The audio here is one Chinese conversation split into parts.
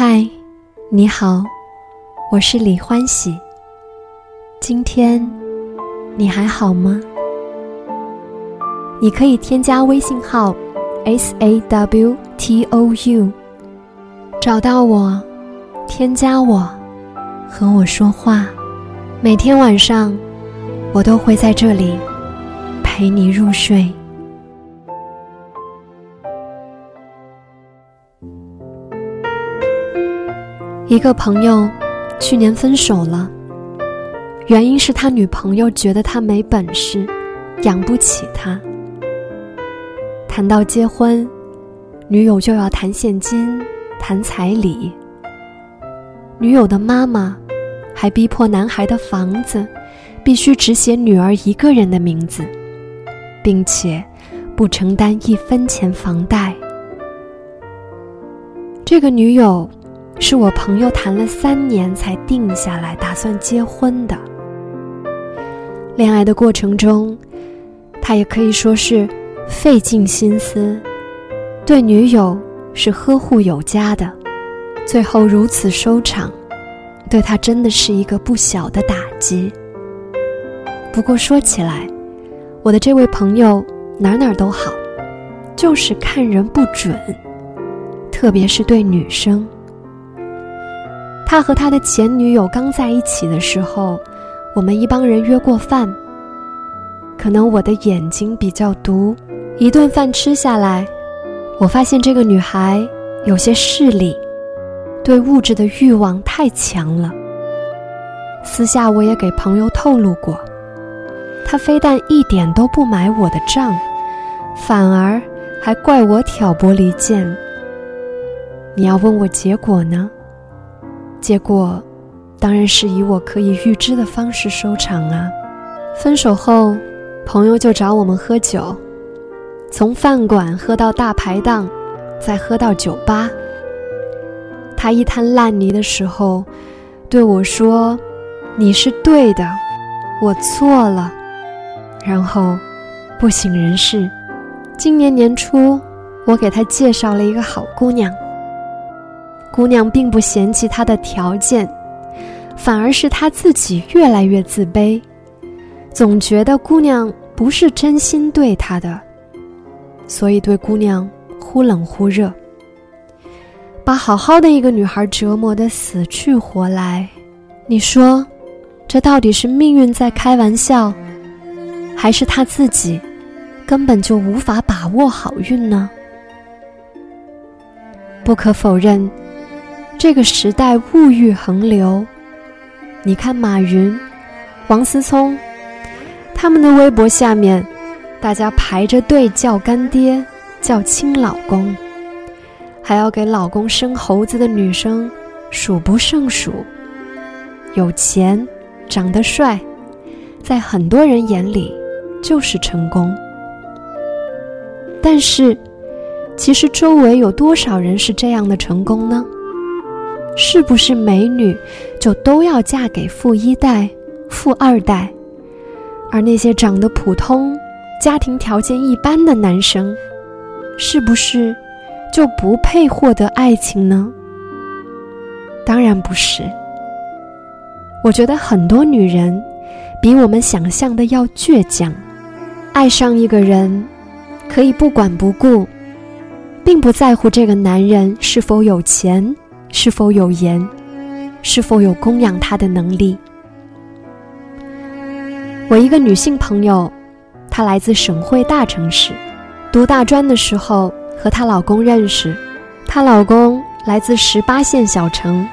嗨，你好，我是李欢喜。今天你还好吗？你可以添加微信号 s a w t o u，找到我，添加我，和我说话。每天晚上，我都会在这里陪你入睡。一个朋友去年分手了，原因是他女朋友觉得他没本事，养不起他。谈到结婚，女友就要谈现金、谈彩礼。女友的妈妈还逼迫男孩的房子必须只写女儿一个人的名字，并且不承担一分钱房贷。这个女友。是我朋友谈了三年才定下来，打算结婚的。恋爱的过程中，他也可以说是费尽心思，对女友是呵护有加的。最后如此收场，对他真的是一个不小的打击。不过说起来，我的这位朋友哪哪都好，就是看人不准，特别是对女生。他和他的前女友刚在一起的时候，我们一帮人约过饭。可能我的眼睛比较毒，一顿饭吃下来，我发现这个女孩有些势利，对物质的欲望太强了。私下我也给朋友透露过，她非但一点都不买我的账，反而还怪我挑拨离间。你要问我结果呢？结果，当然是以我可以预知的方式收场啊！分手后，朋友就找我们喝酒，从饭馆喝到大排档，再喝到酒吧。他一滩烂泥的时候，对我说：“你是对的，我错了。”然后，不省人事。今年年初，我给他介绍了一个好姑娘。姑娘并不嫌弃他的条件，反而是他自己越来越自卑，总觉得姑娘不是真心对他的，所以对姑娘忽冷忽热，把好好的一个女孩折磨得死去活来。你说，这到底是命运在开玩笑，还是他自己根本就无法把握好运呢？不可否认。这个时代物欲横流，你看马云、王思聪，他们的微博下面，大家排着队叫干爹、叫亲老公，还要给老公生猴子的女生数不胜数。有钱、长得帅，在很多人眼里就是成功。但是，其实周围有多少人是这样的成功呢？是不是美女就都要嫁给富一代、富二代？而那些长得普通、家庭条件一般的男生，是不是就不配获得爱情呢？当然不是。我觉得很多女人比我们想象的要倔强，爱上一个人可以不管不顾，并不在乎这个男人是否有钱。是否有颜，是否有供养他的能力？我一个女性朋友，她来自省会大城市，读大专的时候和她老公认识。她老公来自十八线小城，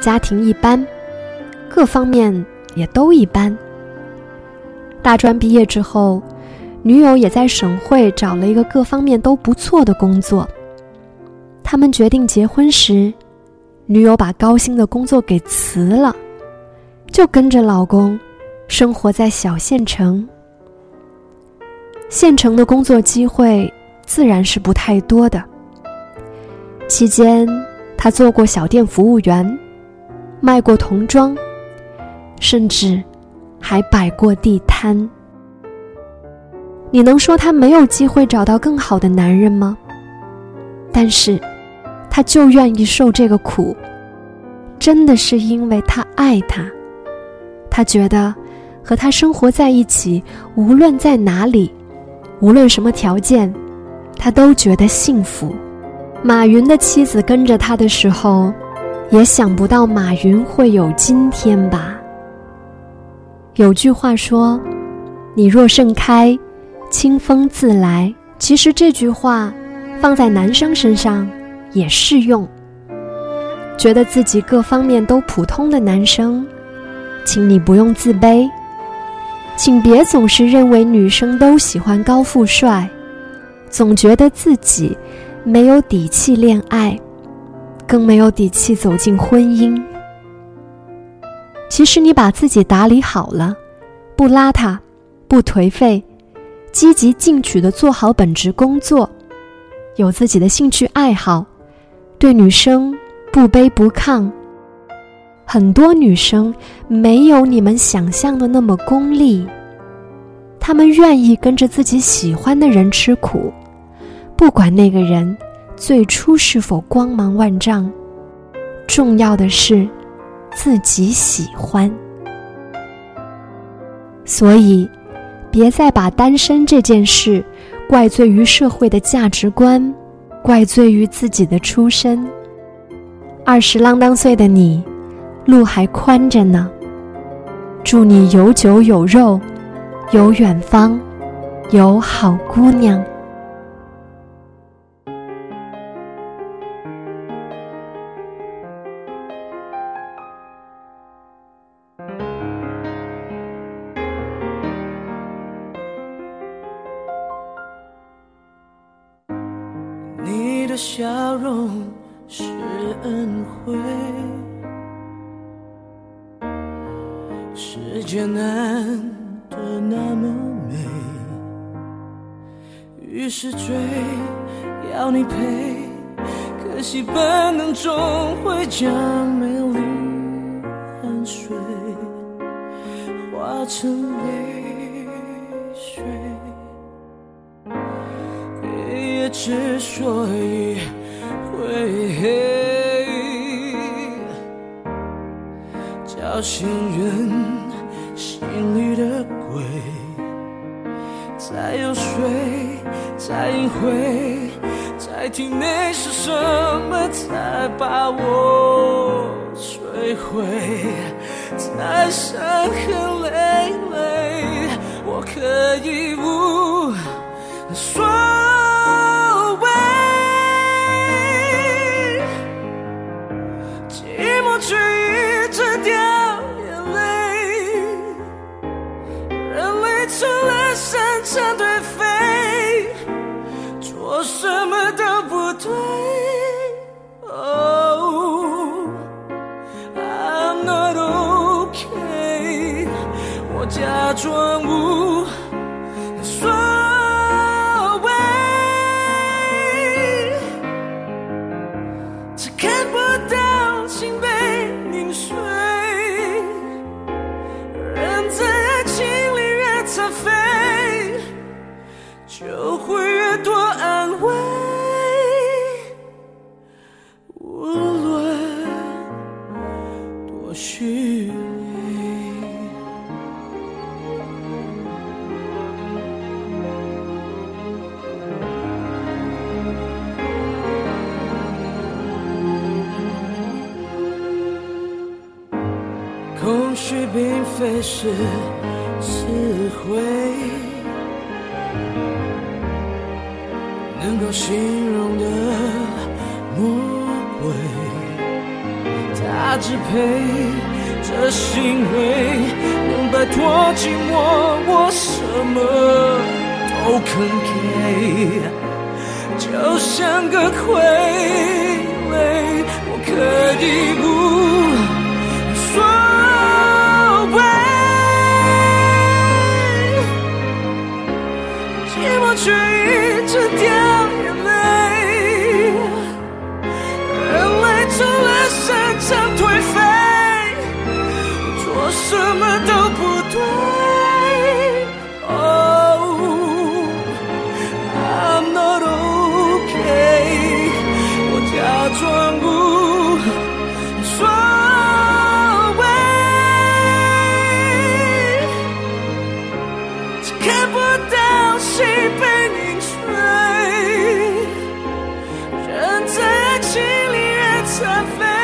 家庭一般，各方面也都一般。大专毕业之后，女友也在省会找了一个各方面都不错的工作。他们决定结婚时，女友把高薪的工作给辞了，就跟着老公生活在小县城。县城的工作机会自然是不太多的。期间，她做过小店服务员，卖过童装，甚至还摆过地摊。你能说她没有机会找到更好的男人吗？但是。他就愿意受这个苦，真的是因为他爱他。他觉得和他生活在一起，无论在哪里，无论什么条件，他都觉得幸福。马云的妻子跟着他的时候，也想不到马云会有今天吧。有句话说：“你若盛开，清风自来。”其实这句话放在男生身上也适用。觉得自己各方面都普通的男生，请你不用自卑，请别总是认为女生都喜欢高富帅，总觉得自己。没有底气恋爱，更没有底气走进婚姻。其实你把自己打理好了，不邋遢，不颓废，积极进取的做好本职工作，有自己的兴趣爱好，对女生不卑不亢。很多女生没有你们想象的那么功利，她们愿意跟着自己喜欢的人吃苦。不管那个人最初是否光芒万丈，重要的是自己喜欢。所以，别再把单身这件事怪罪于社会的价值观，怪罪于自己的出身。二十啷当岁的你，路还宽着呢。祝你有酒有肉，有远方，有好姑娘。笑容是恩惠，世界难得那么美，于是追要你陪，可惜本能终会将美丽汗水化成泪水。黑夜之所以会黑，叫醒人心里的鬼，在游说，在隐晦，在体内是什么才把我摧毁？在伤痕累累，我可以无所。寂寞却一直掉眼泪人类除了擅长对虚伪，空虚。并非是词汇能够形容的魔鬼，只配这行为能摆脱寂寞，我什么都肯给，就像个傀儡，我可以不说。看不到谁被你吹人在爱情里越残废